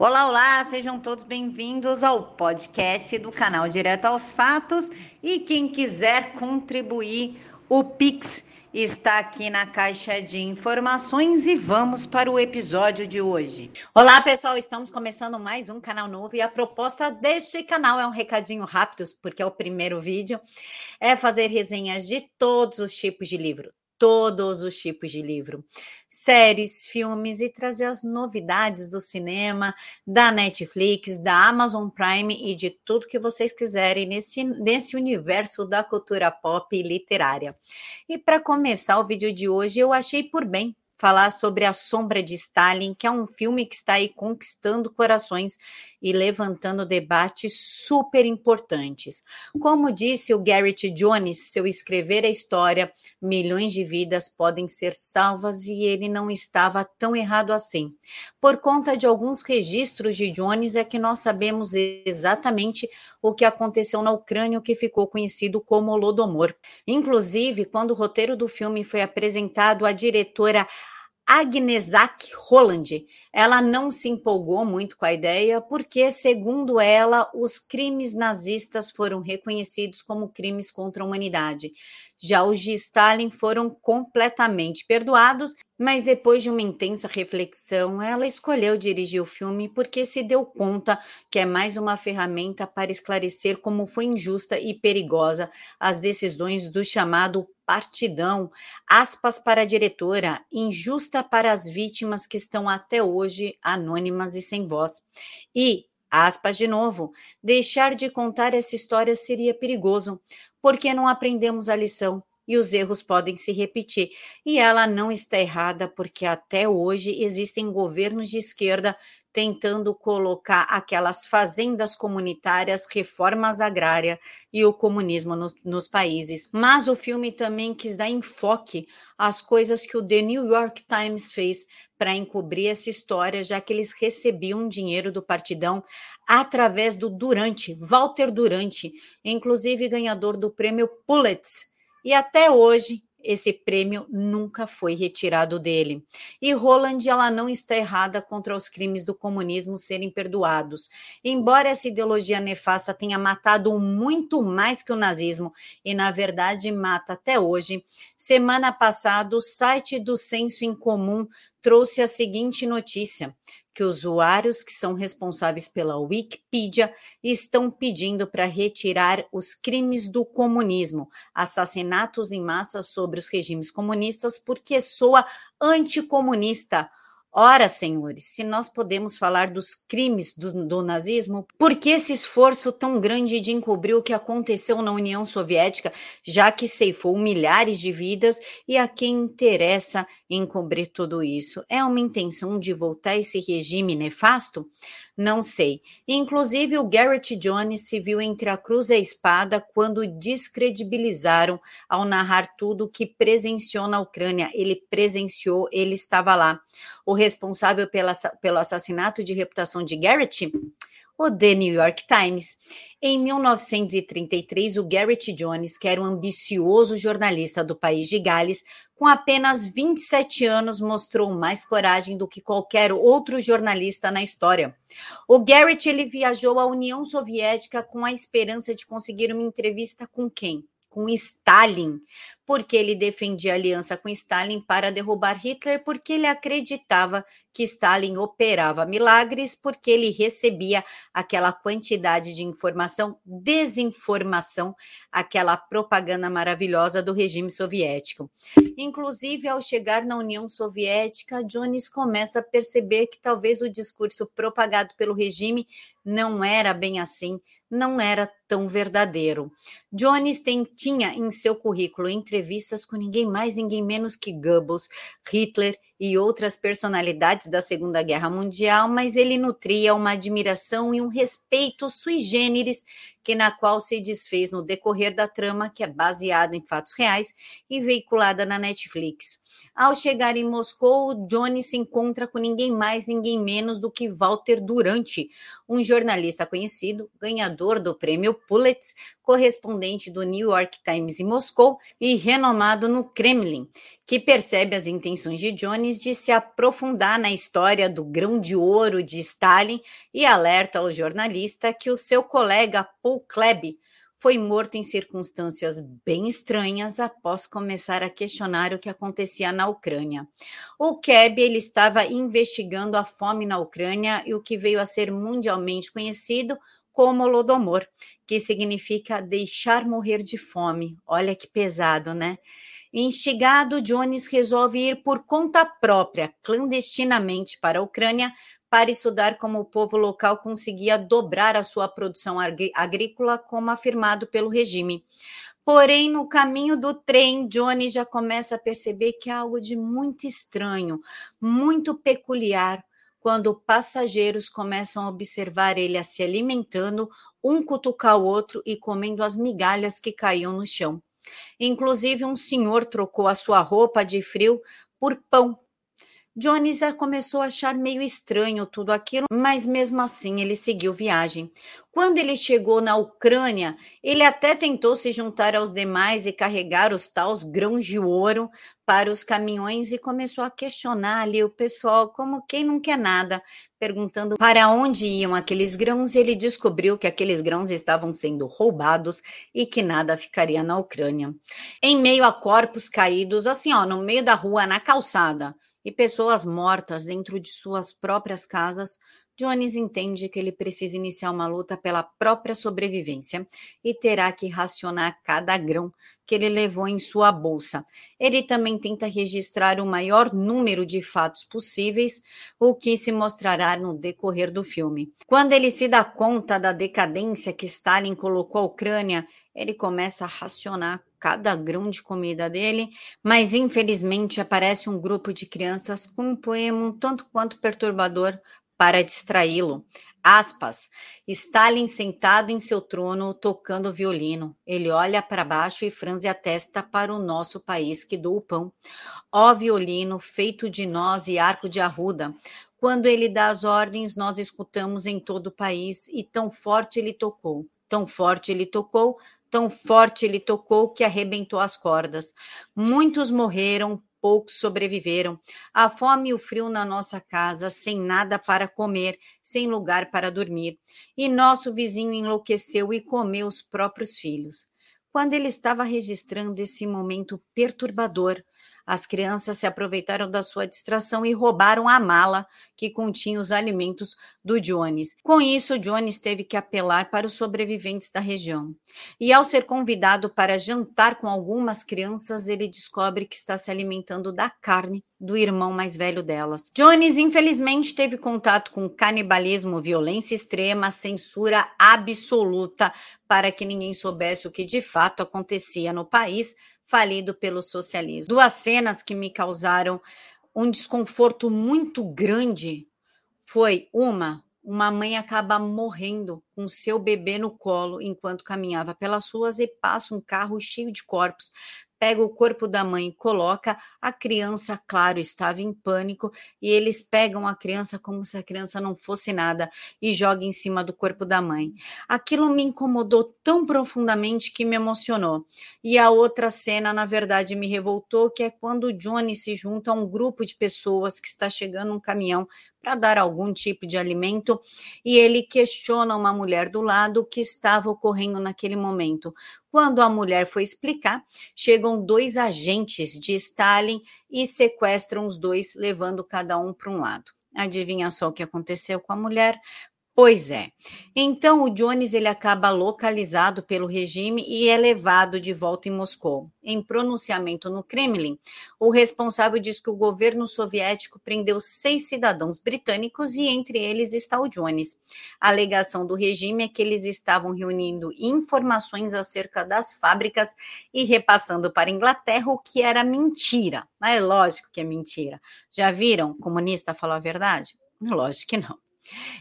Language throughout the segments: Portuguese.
Olá, olá, sejam todos bem-vindos ao podcast do canal Direto aos Fatos. E quem quiser contribuir, o Pix está aqui na caixa de informações e vamos para o episódio de hoje. Olá, pessoal, estamos começando mais um canal novo e a proposta deste canal é um recadinho rápido, porque é o primeiro vídeo, é fazer resenhas de todos os tipos de livro, todos os tipos de livro, séries, filmes e trazer as novidades do cinema, da Netflix, da Amazon Prime e de tudo que vocês quiserem nesse, nesse universo da cultura pop e literária. E para começar o vídeo de hoje, eu achei por bem falar sobre A Sombra de Stalin, que é um filme que está aí conquistando corações e levantando debates super importantes. Como disse o Garrett Jones, se eu escrever a história, milhões de vidas podem ser salvas e ele não estava tão errado assim. Por conta de alguns registros de Jones é que nós sabemos exatamente o que aconteceu na Ucrânia, o que ficou conhecido como Holodomor. Inclusive, quando o roteiro do filme foi apresentado, a diretora Agnesak Holland. Ela não se empolgou muito com a ideia, porque, segundo ela, os crimes nazistas foram reconhecidos como crimes contra a humanidade. Já os de Stalin foram completamente perdoados, mas depois de uma intensa reflexão, ela escolheu dirigir o filme porque se deu conta que é mais uma ferramenta para esclarecer como foi injusta e perigosa as decisões do chamado partidão, aspas para a diretora, injusta para as vítimas que estão até hoje anônimas e sem voz. E, aspas de novo, deixar de contar essa história seria perigoso, porque não aprendemos a lição e os erros podem se repetir. E ela não está errada, porque até hoje existem governos de esquerda tentando colocar aquelas fazendas comunitárias, reformas agrárias e o comunismo no, nos países. Mas o filme também quis dar enfoque às coisas que o The New York Times fez para encobrir essa história, já que eles recebiam dinheiro do partidão através do Durante, Walter Durante, inclusive ganhador do prêmio Pulitzer. E até hoje esse prêmio nunca foi retirado dele. E Roland, ela não está errada contra os crimes do comunismo serem perdoados. Embora essa ideologia nefasta tenha matado muito mais que o nazismo, e na verdade mata até hoje, semana passada o site do Senso em Comum trouxe a seguinte notícia: que usuários que são responsáveis pela Wikipedia estão pedindo para retirar os crimes do comunismo, assassinatos em massa sobre os regimes comunistas, porque soa anticomunista. Ora, senhores, se nós podemos falar dos crimes do, do, nazismo, por que esse esforço tão grande de encobrir o que aconteceu na União Soviética, já que ceifou milhares de vidas e a quem interessa encobrir tudo isso? É uma intenção de voltar esse regime nefasto? Não sei. Inclusive, o Garrett Jones se viu entre a cruz e a espada quando descredibilizaram ao narrar tudo o que presenciou na Ucrânia. Ele presenciou, ele estava lá. O responsável pela, pelo assassinato de reputação de Garrett? O The New York Times. Em 1933, o Garrett Jones, que era um ambicioso jornalista do país de Gales, com apenas 27 anos, mostrou mais coragem do que qualquer outro jornalista na história. O Garrett ele viajou à União Soviética com a esperança de conseguir uma entrevista com quem? Com Stalin, porque ele defendia aliança com Stalin para derrubar Hitler, porque ele acreditava que Stalin operava milagres, porque ele recebia aquela quantidade de informação, desinformação, aquela propaganda maravilhosa do regime soviético. Inclusive, ao chegar na União Soviética, Jones começa a perceber que talvez o discurso propagado pelo regime não era bem assim não era tão verdadeiro. Jones tem, tinha em seu currículo entrevistas com ninguém mais, ninguém menos que Goebbels, Hitler e outras personalidades da Segunda Guerra Mundial, mas ele nutria uma admiração e um respeito sui generis que na qual se desfez no decorrer da trama, que é baseada em fatos reais e veiculada na Netflix. Ao chegar em Moscou, Johnny se encontra com ninguém mais, ninguém menos do que Walter Durante, um jornalista conhecido, ganhador do prêmio Pulitzer, correspondente do New York Times em Moscou e renomado no Kremlin, que percebe as intenções de Jones de se aprofundar na história do grão de ouro de Stalin e alerta ao jornalista que o seu colega Paul Kleb foi morto em circunstâncias bem estranhas após começar a questionar o que acontecia na Ucrânia. O Keb ele estava investigando a fome na Ucrânia e o que veio a ser mundialmente conhecido como Holodomor, que significa deixar morrer de fome. Olha que pesado, né? Instigado, Jones resolve ir por conta própria, clandestinamente, para a Ucrânia para estudar como o povo local conseguia dobrar a sua produção agrícola, como afirmado pelo regime. Porém, no caminho do trem, Johnny já começa a perceber que há algo de muito estranho, muito peculiar, quando passageiros começam a observar ele se alimentando, um cutucar o outro e comendo as migalhas que caíam no chão. Inclusive, um senhor trocou a sua roupa de frio por pão Jones começou a achar meio estranho tudo aquilo, mas mesmo assim ele seguiu viagem. Quando ele chegou na Ucrânia, ele até tentou se juntar aos demais e carregar os tais grãos de ouro para os caminhões e começou a questionar ali o pessoal como quem não quer nada, perguntando para onde iam aqueles grãos e ele descobriu que aqueles grãos estavam sendo roubados e que nada ficaria na Ucrânia. Em meio a corpos caídos, assim ó, no meio da rua, na calçada, e pessoas mortas dentro de suas próprias casas, Jones entende que ele precisa iniciar uma luta pela própria sobrevivência e terá que racionar cada grão que ele levou em sua bolsa. Ele também tenta registrar o maior número de fatos possíveis, o que se mostrará no decorrer do filme. Quando ele se dá conta da decadência que Stalin colocou a Ucrânia, ele começa a racionar cada grão de comida dele, mas infelizmente aparece um grupo de crianças com um poema um tanto quanto perturbador para distraí-lo. Aspas, Stalin sentado em seu trono tocando violino. Ele olha para baixo e franze a testa para o nosso país que doa o pão. Ó violino, feito de nós e arco de arruda, quando ele dá as ordens, nós escutamos em todo o país, e tão forte ele tocou, tão forte ele tocou, Tão forte ele tocou que arrebentou as cordas. Muitos morreram, poucos sobreviveram. A fome e o frio na nossa casa, sem nada para comer, sem lugar para dormir. E nosso vizinho enlouqueceu e comeu os próprios filhos. Quando ele estava registrando esse momento perturbador, as crianças se aproveitaram da sua distração e roubaram a mala que continha os alimentos do Jones. Com isso, Jones teve que apelar para os sobreviventes da região. E ao ser convidado para jantar com algumas crianças, ele descobre que está se alimentando da carne do irmão mais velho delas. Jones, infelizmente, teve contato com canibalismo, violência extrema, censura absoluta para que ninguém soubesse o que de fato acontecia no país falido pelo socialismo. Duas cenas que me causaram um desconforto muito grande foi uma, uma mãe acaba morrendo com seu bebê no colo enquanto caminhava pelas ruas e passa um carro cheio de corpos pega o corpo da mãe, coloca a criança, claro, estava em pânico, e eles pegam a criança como se a criança não fosse nada e joga em cima do corpo da mãe. Aquilo me incomodou tão profundamente que me emocionou. E a outra cena, na verdade, me revoltou, que é quando o Johnny se junta a um grupo de pessoas que está chegando um caminhão para dar algum tipo de alimento e ele questiona uma mulher do lado o que estava ocorrendo naquele momento. Quando a mulher foi explicar, chegam dois agentes de Stalin e sequestram os dois, levando cada um para um lado. Adivinha só o que aconteceu com a mulher? Pois é. Então o Jones ele acaba localizado pelo regime e é levado de volta em Moscou. Em pronunciamento no Kremlin, o responsável diz que o governo soviético prendeu seis cidadãos britânicos e entre eles está o Jones. A alegação do regime é que eles estavam reunindo informações acerca das fábricas e repassando para a Inglaterra o que era mentira. Mas é lógico que é mentira. Já viram? Comunista falou a verdade? Lógico que não.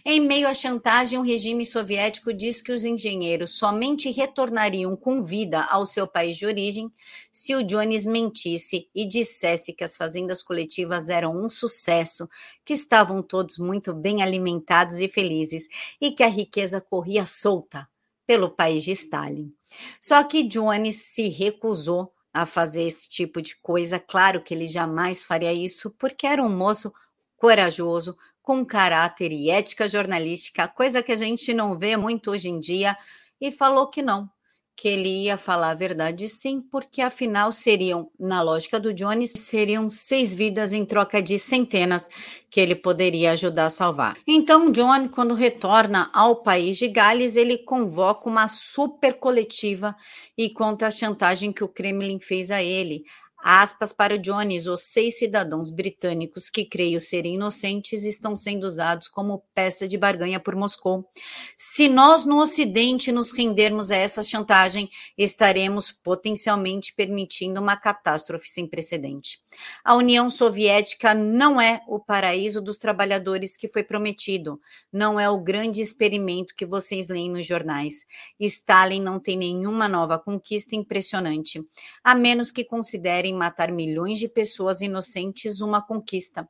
Em meio à chantagem, o regime soviético diz que os engenheiros somente retornariam com vida ao seu país de origem se o Jones mentisse e dissesse que as fazendas coletivas eram um sucesso, que estavam todos muito bem alimentados e felizes e que a riqueza corria solta pelo país de Stalin. Só que Jones se recusou a fazer esse tipo de coisa. Claro que ele jamais faria isso, porque era um moço corajoso, com caráter e ética jornalística, coisa que a gente não vê muito hoje em dia, e falou que não, que ele ia falar a verdade sim, porque afinal seriam, na lógica do Jones, seriam seis vidas em troca de centenas que ele poderia ajudar a salvar. Então, John, quando retorna ao país de Gales, ele convoca uma super coletiva e conta a chantagem que o Kremlin fez a ele, Aspas para Jones, os seis cidadãos britânicos que creio serem inocentes estão sendo usados como peça de barganha por Moscou. Se nós no Ocidente nos rendermos a essa chantagem, estaremos potencialmente permitindo uma catástrofe sem precedente. A União Soviética não é o paraíso dos trabalhadores que foi prometido, não é o grande experimento que vocês leem nos jornais. Stalin não tem nenhuma nova conquista impressionante, a menos que considerem querem matar milhões de pessoas inocentes uma conquista.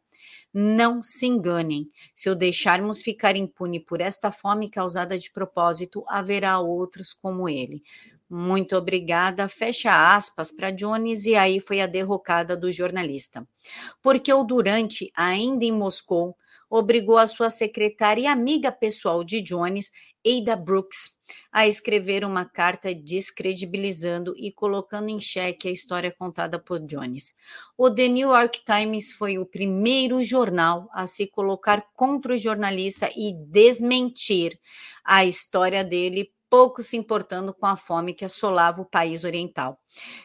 Não se enganem. Se o deixarmos ficar impune por esta fome causada de propósito, haverá outros como ele. Muito obrigada. Fecha aspas para Jones e aí foi a derrocada do jornalista. Porque o Durante, ainda em Moscou, obrigou a sua secretária e amiga pessoal de Jones, Ada Brooks a escrever uma carta descredibilizando e colocando em xeque a história contada por Jones. O The New York Times foi o primeiro jornal a se colocar contra o jornalista e desmentir a história dele pouco se importando com a fome que assolava o país oriental.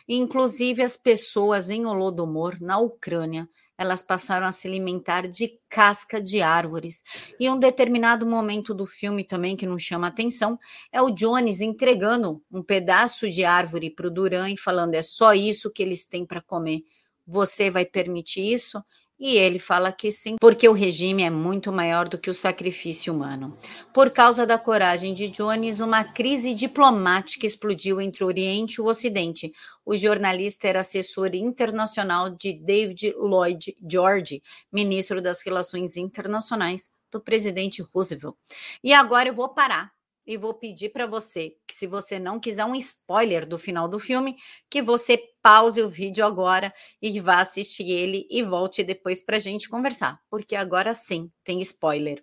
Inclusive, as pessoas em Holodomor, na Ucrânia, elas passaram a se alimentar de casca de árvores. E um determinado momento do filme também que nos chama atenção é o Jones entregando um pedaço de árvore para o Duran e falando: é só isso que eles têm para comer. Você vai permitir isso? E ele fala que sim, porque o regime é muito maior do que o sacrifício humano. Por causa da coragem de Jones, uma crise diplomática explodiu entre o Oriente e o Ocidente. O jornalista era assessor internacional de David Lloyd George, ministro das Relações Internacionais do presidente Roosevelt. E agora eu vou parar e vou pedir para você que, se você não quiser um spoiler do final do filme, que você pause o vídeo agora e vá assistir ele e volte depois para a gente conversar, porque agora sim tem spoiler.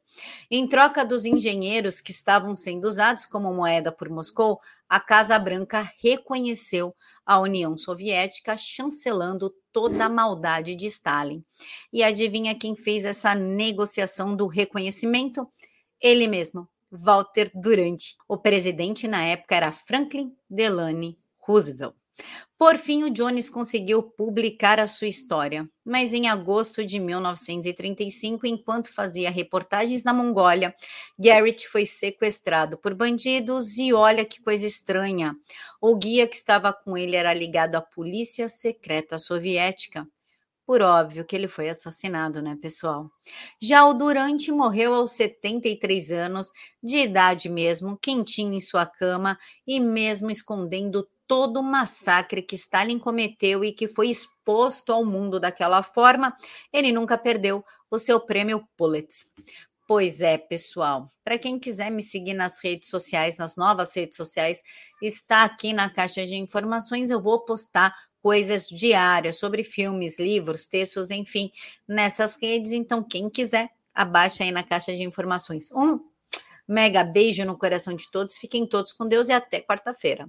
Em troca dos engenheiros que estavam sendo usados como moeda por Moscou, a Casa Branca reconheceu a União Soviética, chancelando toda a maldade de Stalin. E adivinha quem fez essa negociação do reconhecimento? Ele mesmo, Walter Durante. O presidente na época era Franklin Delano Roosevelt. Por fim, o Jones conseguiu publicar a sua história, mas em agosto de 1935, enquanto fazia reportagens na Mongólia, Garrett foi sequestrado por bandidos e olha que coisa estranha. O guia que estava com ele era ligado à polícia secreta soviética. Por óbvio que ele foi assassinado, né, pessoal? Já o Durante morreu aos 73 anos, de idade mesmo, quentinho em sua cama e mesmo escondendo todo o massacre que Stalin cometeu e que foi exposto ao mundo daquela forma, ele nunca perdeu o seu prêmio Pulitzer. Pois é, pessoal. Para quem quiser me seguir nas redes sociais, nas novas redes sociais, está aqui na caixa de informações. Eu vou postar coisas diárias sobre filmes, livros, textos, enfim, nessas redes. Então, quem quiser, abaixa aí na caixa de informações. Um mega beijo no coração de todos. Fiquem todos com Deus e até quarta-feira.